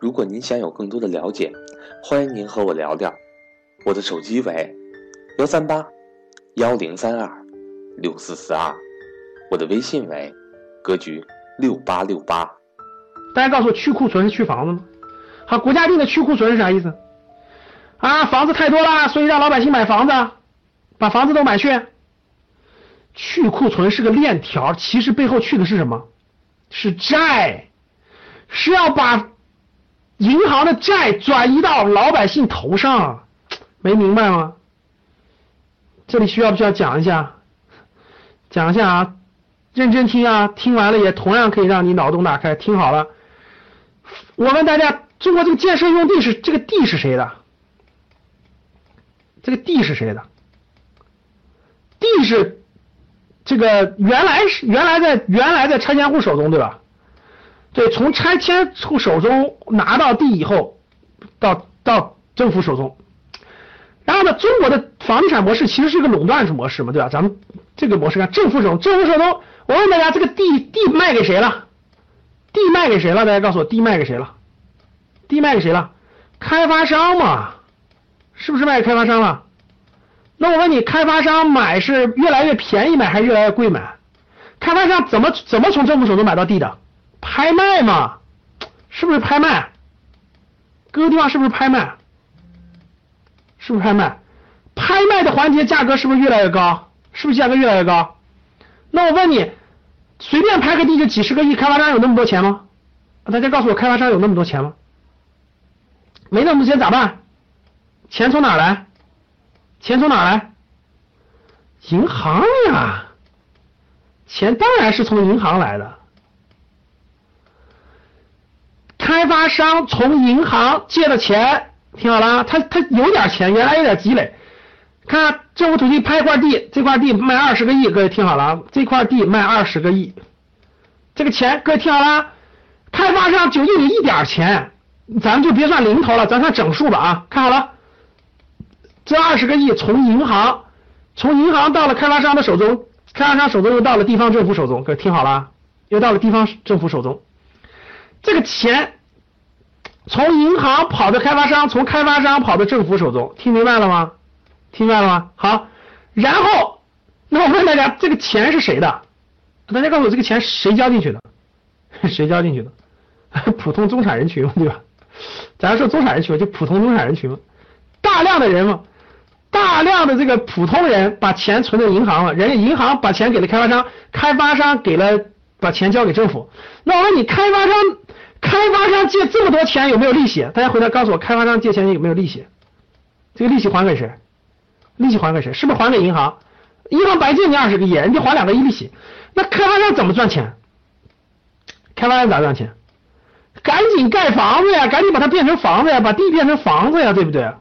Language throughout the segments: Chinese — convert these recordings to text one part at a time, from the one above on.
如果您想有更多的了解，欢迎您和我聊聊。我的手机为幺三八幺零三二六四四二，我的微信为格局六八六八。大家告诉我，去库存是去房子吗？好，国家定的去库存是啥意思？啊，房子太多了，所以让老百姓买房子，把房子都买去。去库存是个链条，其实背后去的是什么？是债，是要把银行的债转移到老百姓头上，没明白吗？这里需要不需要讲一下？讲一下啊，认真听啊，听完了也同样可以让你脑洞大开。听好了，我问大家，中国这个建设用地是这个地是谁的？这个地是谁的？地是。这个原来是原来在原来在拆迁户手中，对吧？对，从拆迁户手中拿到地以后，到到政府手中。然后呢，中国的房地产模式其实是一个垄断式模式嘛，对吧？咱们这个模式看政府手中，政府手中，我问大家，这个地地卖给谁了？地卖给谁了？大家告诉我，地卖给谁了？地卖给谁了？开发商嘛，是不是卖给开发商了？那我问你，开发商买是越来越便宜买还是越来越贵买？开发商怎么怎么从政府手中买到地的？拍卖嘛，是不是拍卖？各个地方是不是拍卖？是不是拍卖？拍卖的环节价格是不是越来越高？是不是价格越来越高？那我问你，随便拍个地就几十个亿，开发商有那么多钱吗？大家告诉我，开发商有那么多钱吗？没那么多钱咋办？钱从哪来？钱从哪来？银行呀，钱当然是从银行来的。开发商从银行借的钱，听好了，他他有点钱，原来有点积累。看政府土地拍一块地，这块地卖二十个亿，各位听好了，这块地卖二十个亿，这个钱各位听好了，开发商就印一点钱，咱们就别算零头了，咱算整数吧啊，看好了。这二十个亿从银行，从银行到了开发商的手中，开发商手中又到了地方政府手中，各位听好了，又到了地方政府手中。这个钱从银行跑到开发商，从开发商跑到政府手中，听明白了吗？听明白了吗？好，然后那我问大家，这个钱是谁的？大家告诉我，这个钱谁交进去的？谁交进去的？普通中产人群对吧？咱说中产人群就普通中产人群嘛大量的人嘛。大量的这个普通人把钱存在银行了，人家银行把钱给了开发商，开发商给了把钱交给政府。那我问你，开发商开发商借这么多钱有没有利息？大家回来告诉我，开发商借钱有没有利息？这个利息还给谁？利息还给谁？是不是还给银行？银行白借你二十个亿，人家还两个亿利息。那开发商怎么赚钱？开发商咋赚钱？赶紧盖房子呀，赶紧把它变成房子呀，把地变成房子呀，对不对？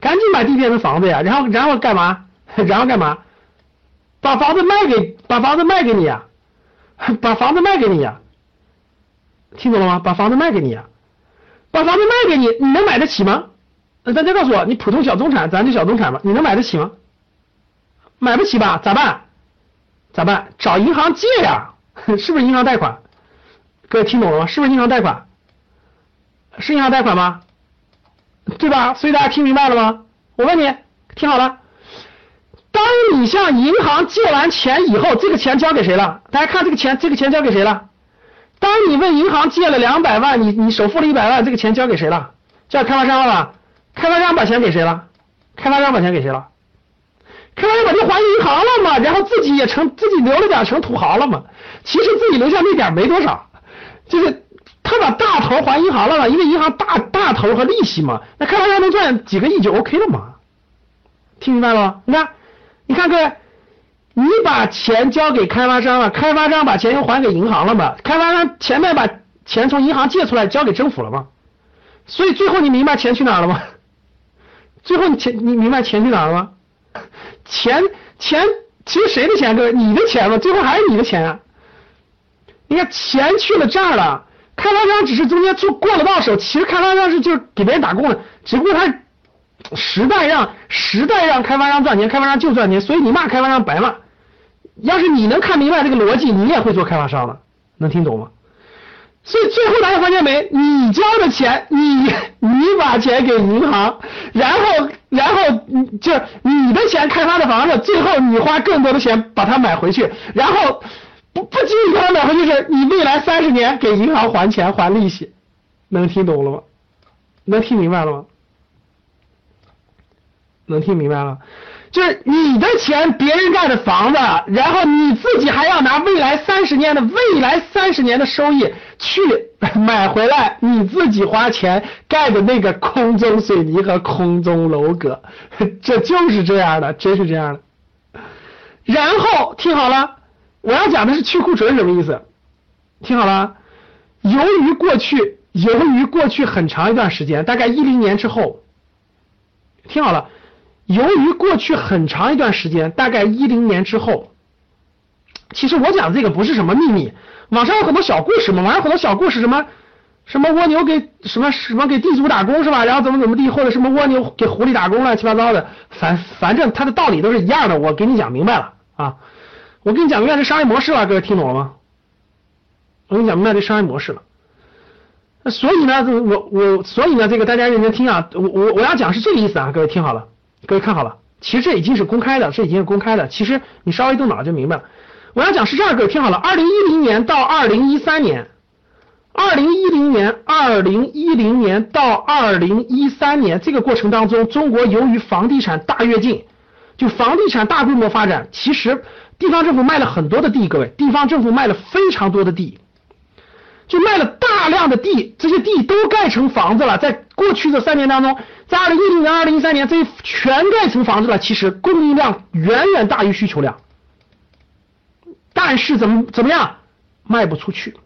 赶紧把地变成房子呀，然后然后干嘛？然后干嘛？把房子卖给把房子卖给你呀，把房子卖给你呀，听懂了吗？把房子卖给你呀，把房子卖给你，你能买得起吗？大家告诉我，你普通小中产，咱就小中产吧，你能买得起吗？买不起吧？咋办？咋办？找银行借呀，是不是银行贷款？各位听懂了吗？是不是银行贷款？是银行贷款吗？对吧？所以大家听明白了吗？我问你，听好了。当你向银行借完钱以后，这个钱交给谁了？大家看这个钱，这个钱交给谁了？当你问银行借了两百万，你你首付了一百万，这个钱交给谁了？交给开发商了吧？开发商把钱给谁了？开发商把钱给谁了？开发商把钱还银行了嘛？然后自己也成自己留了点成土豪了嘛？其实自己留下那点没多少，就是。他把大头还银行了嘛？因为银行大大头和利息嘛，那开发商能赚几个亿就 OK 了嘛？听明白了吗？你看，你看各位，你把钱交给开发商了，开发商把钱又还给银行了嘛？开发商前面把钱从银行借出来交给政府了吗？所以最后你明白钱去哪了吗？最后你钱你明白钱去哪儿了吗？钱钱其实谁的钱？各位，你的钱吗？最后还是你的钱啊！你看钱去了这儿了，开发商只是中间做过了到手，其实开发商是就是给别人打工的，只不过他时代让时代让开发商赚钱，开发商就赚钱，所以你骂开发商白骂。要是你能看明白这个逻辑，你也会做开发商了，能听懂吗？所以最后大家发现没？你交的钱，你你把钱给银行，然后然后就你的钱开发的房子，最后你花更多的钱把它买回去，然后不不仅仅把它买回去，是你未来三十年给银行还钱还利息，能听懂了吗？能听明白了吗？能听明白了？就是你的钱，别人盖的房子，然后你自己还要拿未来三十年的未来三十年的收益去买回来，你自己花钱盖的那个空中水泥和空中楼阁，这就是这样的，真是这样的。然后听好了，我要讲的是去库存什么意思？听好了，由于过去，由于过去很长一段时间，大概一零年之后，听好了。由于过去很长一段时间，大概一零年之后，其实我讲这个不是什么秘密，网上有很多小故事嘛，网上很多小故事，什么什么蜗牛给什么什么给地主打工是吧？然后怎么怎么地，或者什么蜗牛给狐狸打工乱七八糟的，反反正它的道理都是一样的。我给你讲明白了啊，我给你讲明白这商业模式了，各位听懂了吗？我给你讲明白这商业模式了。所以呢，我我所以呢，这个大家认真听啊，我我我要讲是这个意思啊，各位听好了。各位看好了，其实这已经是公开的，这已经是公开的。其实你稍微动脑就明白了。我要讲是这样，各位听好了。二零一零年到二零一三年，二零一零年、二零一零年到二零一三年这个过程当中，中国由于房地产大跃进，就房地产大规模发展，其实地方政府卖了很多的地，各位，地方政府卖了非常多的地。就卖了大量的地，这些地都盖成房子了。在过去的三年当中，在二零一零年、二零一三年，这些全盖成房子了。其实供应量远远大于需求量，但是怎么怎么样，卖不出去。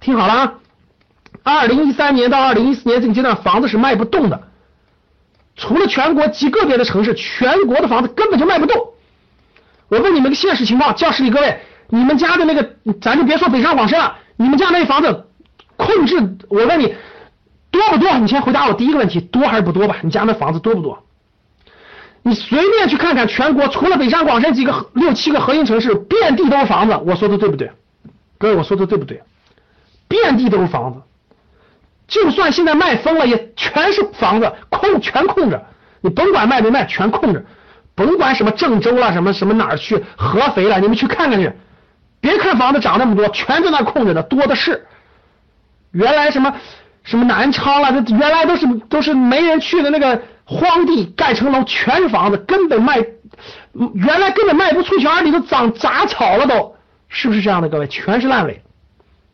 听好了啊，二零一三年到二零一四年这个阶段，房子是卖不动的。除了全国极个别的城市，全国的房子根本就卖不动。我问你们个现实情况，教室里各位，你们家的那个，咱就别说北上广深了。你们家那房子控制，我问你多不多？你先回答我第一个问题，多还是不多吧？你家那房子多不多？你随便去看看全国，除了北上广深几个六七个核心城市，遍地都是房子。我说的对不对？各位，我说的对不对？遍地都是房子，就算现在卖疯了，也全是房子，空全空着。你甭管卖没卖，全空着。甭管什么郑州了，什么什么哪儿去合肥了，你们去看看去。别看房子涨那么多，全在那空着呢，多的是。原来什么什么南昌了，这原来都是都是没人去的那个荒地，盖成楼，全是房子，根本卖，原来根本卖不出去，而里头长杂草了，都是不是这样的？各位，全是烂尾，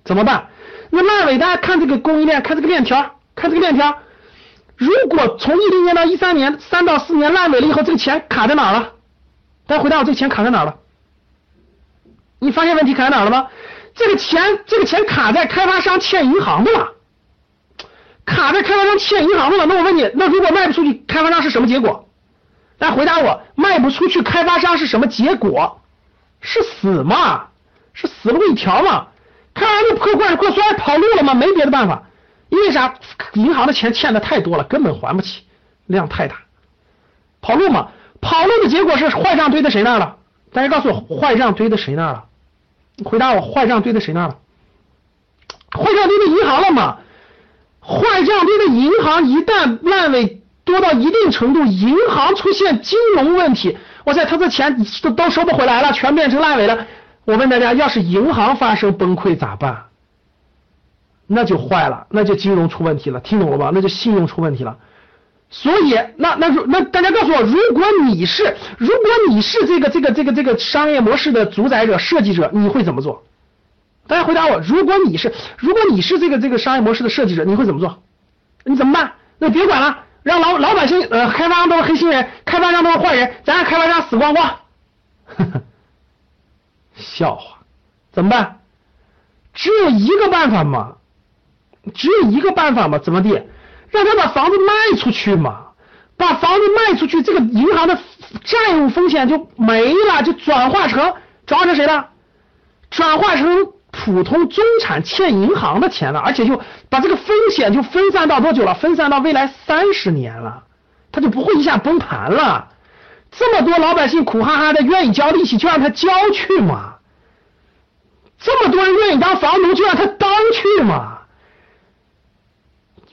怎么办？那烂尾，大家看这个供应链，看这个链条，看这个链条。如果从一零年到一三年，三到四年烂尾了以后，这个钱卡在哪了？大家回答我，这个钱卡在哪了？你发现问题卡在哪了吗？这个钱，这个钱卡在开发商欠银行的了，卡在开发商欠银行的了。那我问你，那如果卖不出去，开发商是什么结果？来回答我，卖不出去，开发商是什么结果？是死嘛？是死路一条嘛？开发商破罐子破摔跑路了吗？没别的办法，因为啥？银行的钱欠的太多了，根本还不起，量太大，跑路嘛？跑路的结果是坏账堆在谁那了？大家告诉我，坏账堆在谁那了？回答我，坏账堆在谁那了？坏账堆在银行了吗？坏账堆在银行一旦烂尾多到一定程度，银行出现金融问题，哇塞，他的钱都收不回来了，全变成烂尾了。我问大家，要是银行发生崩溃咋办？那就坏了，那就金融出问题了，听懂了吧？那就信用出问题了。所以，那那那大家告诉我，如果你是如果你是这个这个这个这个商业模式的主宰者、设计者，你会怎么做？大家回答我，如果你是如果你是这个这个商业模式的设计者，你会怎么做？你怎么办？那别管了，让老老百姓呃，开发商都是黑心人，开发商都是坏人，咱让开发商死光光。笑话，怎么办？只有一个办法嘛，只有一个办法嘛，怎么地？让他把房子卖出去嘛，把房子卖出去，这个银行的债务风险就没了，就转化成转化成谁了？转化成普通中产欠银行的钱了，而且就把这个风险就分散到多久了？分散到未来三十年了，他就不会一下崩盘了。这么多老百姓苦哈哈的愿意交利息，就让他交去嘛。这么多人愿意当房奴，就让他当去嘛。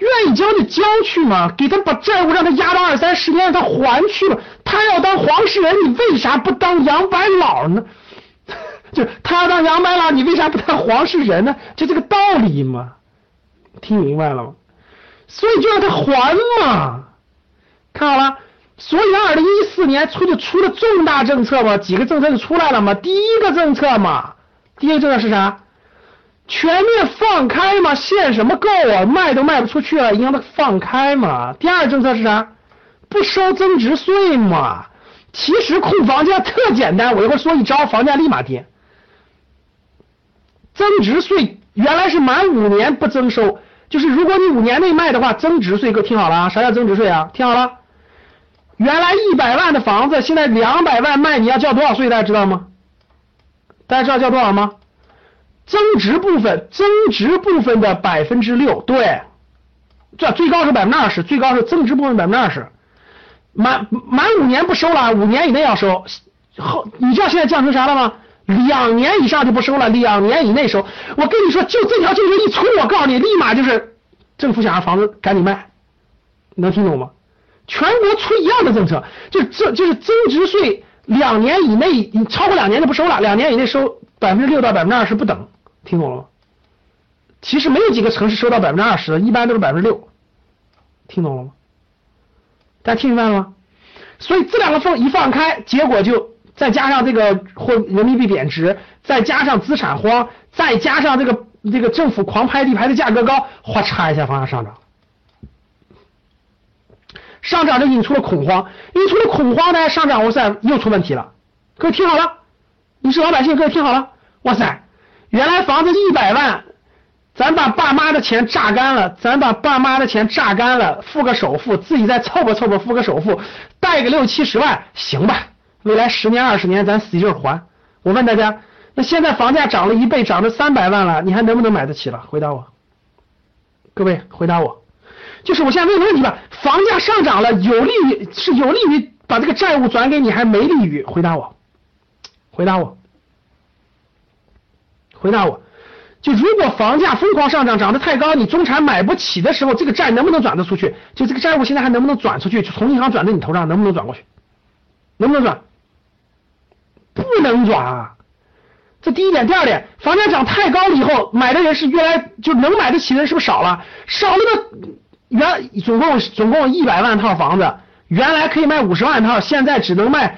愿意交就交去嘛，给他把债务让他压到二三十年，让他还去了。他要当黄世仁，你为啥不当杨白老呢？就他要当杨白老，你为啥不当黄世仁呢？就这个道理嘛，听明白了吗？所以就让他还嘛，看好了。所以二零一四年出就出了重大政策嘛，几个政策就出来了嘛。第一个政策嘛，第一个政策是啥？全面放开嘛，限什么购啊？卖都卖不出去了，应该放开嘛。第二政策是啥？不收增值税嘛。其实控房价特简单，我一会儿说一招，房价立马跌。增值税原来是满五年不征收，就是如果你五年内卖的话，增值税，各位听好了啊，啥叫增值税啊？听好了，原来一百万的房子，现在两百万卖，你要交多少税？大家知道吗？大家知道交多少吗？增值部分，增值部分的百分之六，对，这最高是百分之二十，最高是增值部分百分之二十。满满五年不收了，五年以内要收。后你知道现在降成啥了吗？两年以上就不收了，两年以内收。我跟你说，就这条政策一出，我告诉你，立马就是政府想让房子赶紧卖，能听懂吗？全国出一样的政策，就这就是增值税，两年以内你超过两年就不收了，两年以内收百分之六到百分之二十不等，听懂了吗？其实没有几个城市收到百分之二十的，一般都是百分之六，听懂了吗？大家听明白了吗？所以这两个放一放开，结果就再加上这个或人民币贬值，再加上资产荒，再加上这个这个政府狂拍地拍的价格高，哗嚓一下房价上涨，上涨就引出了恐慌，引出了恐慌呢，上涨哇塞又出问题了。各位听好了，你是老百姓，各位听好了，哇塞，原来房子一百万。咱把爸妈的钱榨干了，咱把爸妈的钱榨干了，付个首付，自己再凑合凑合付个首付，贷个六七十万，行吧？未来十年二十年，咱使劲还。我问大家，那现在房价涨了一倍，涨到三百万了，你还能不能买得起了？回答我，各位回答我，就是我现在问个问题吧，房价上涨了，有利于是有利于把这个债务转给你，还是没利于？回答我，回答我，回答我。就如果房价疯狂上涨，涨得太高，你中产买不起的时候，这个债能不能转得出去？就这个债务现在还能不能转出去？从银行转到你头上，能不能转过去？能不能转？不能转啊！这第一点，第二点，房价涨太高了以后，买的人是越来就能买得起的人是不是少了？少了的原总共总共一百万套房子，原来可以卖五十万套，现在只能卖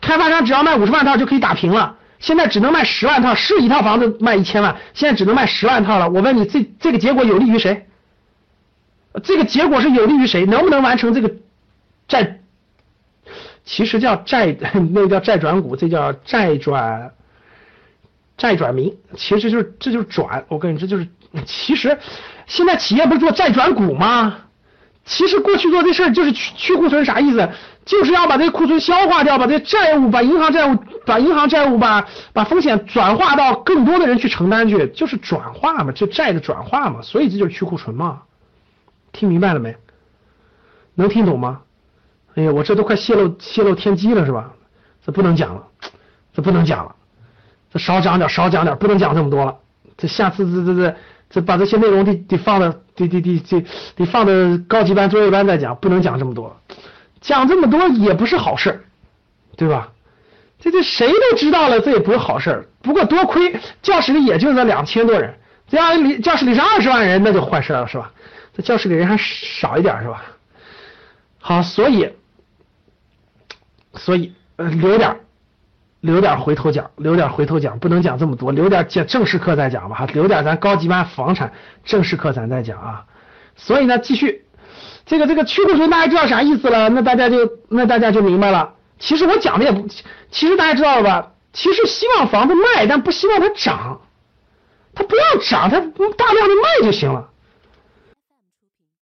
开发商只要卖五十万套就可以打平了。现在只能卖十万套，是一套房子卖一千万，现在只能卖十万套了。我问你，这这个结果有利于谁？这个结果是有利于谁？能不能完成这个债？其实叫债，那个叫债转股，这叫债转债转民。其实就是这就是转。我跟你说，就是其实现在企业不是做债转股吗？其实过去做这事儿就是去去库存，啥意思？就是要把这库存消化掉，把这债务，把银行债务，把银行债务，把把风险转化到更多的人去承担去，就是转化嘛，这债的转化嘛，所以这就是去库存嘛。听明白了没？能听懂吗？哎呀，我这都快泄露泄露天机了是吧？这不能讲了，这不能讲了，这少讲点，少讲点，不能讲这么多了。这下次这这这这把这些内容得得放的得得得得得放的高级班、作业班再讲，不能讲这么多。讲这么多也不是好事，对吧？这这谁都知道了，这也不是好事。不过多亏教室里也就那两千多人，这要里教室里是二十万人，那就坏事了，是吧？这教室里人还少一点，是吧？好，所以所以留点留点回头讲，留点回头讲，不能讲这么多，留点讲正式课再讲吧，哈，留点咱高级班房产正式课咱再讲啊。所以呢，继续。这个这个去库存大家知道啥意思了？那大家就那大家就明白了。其实我讲的也不，其实大家知道了吧？其实希望房子卖，但不希望它涨，它不要涨，它大量的卖就行了。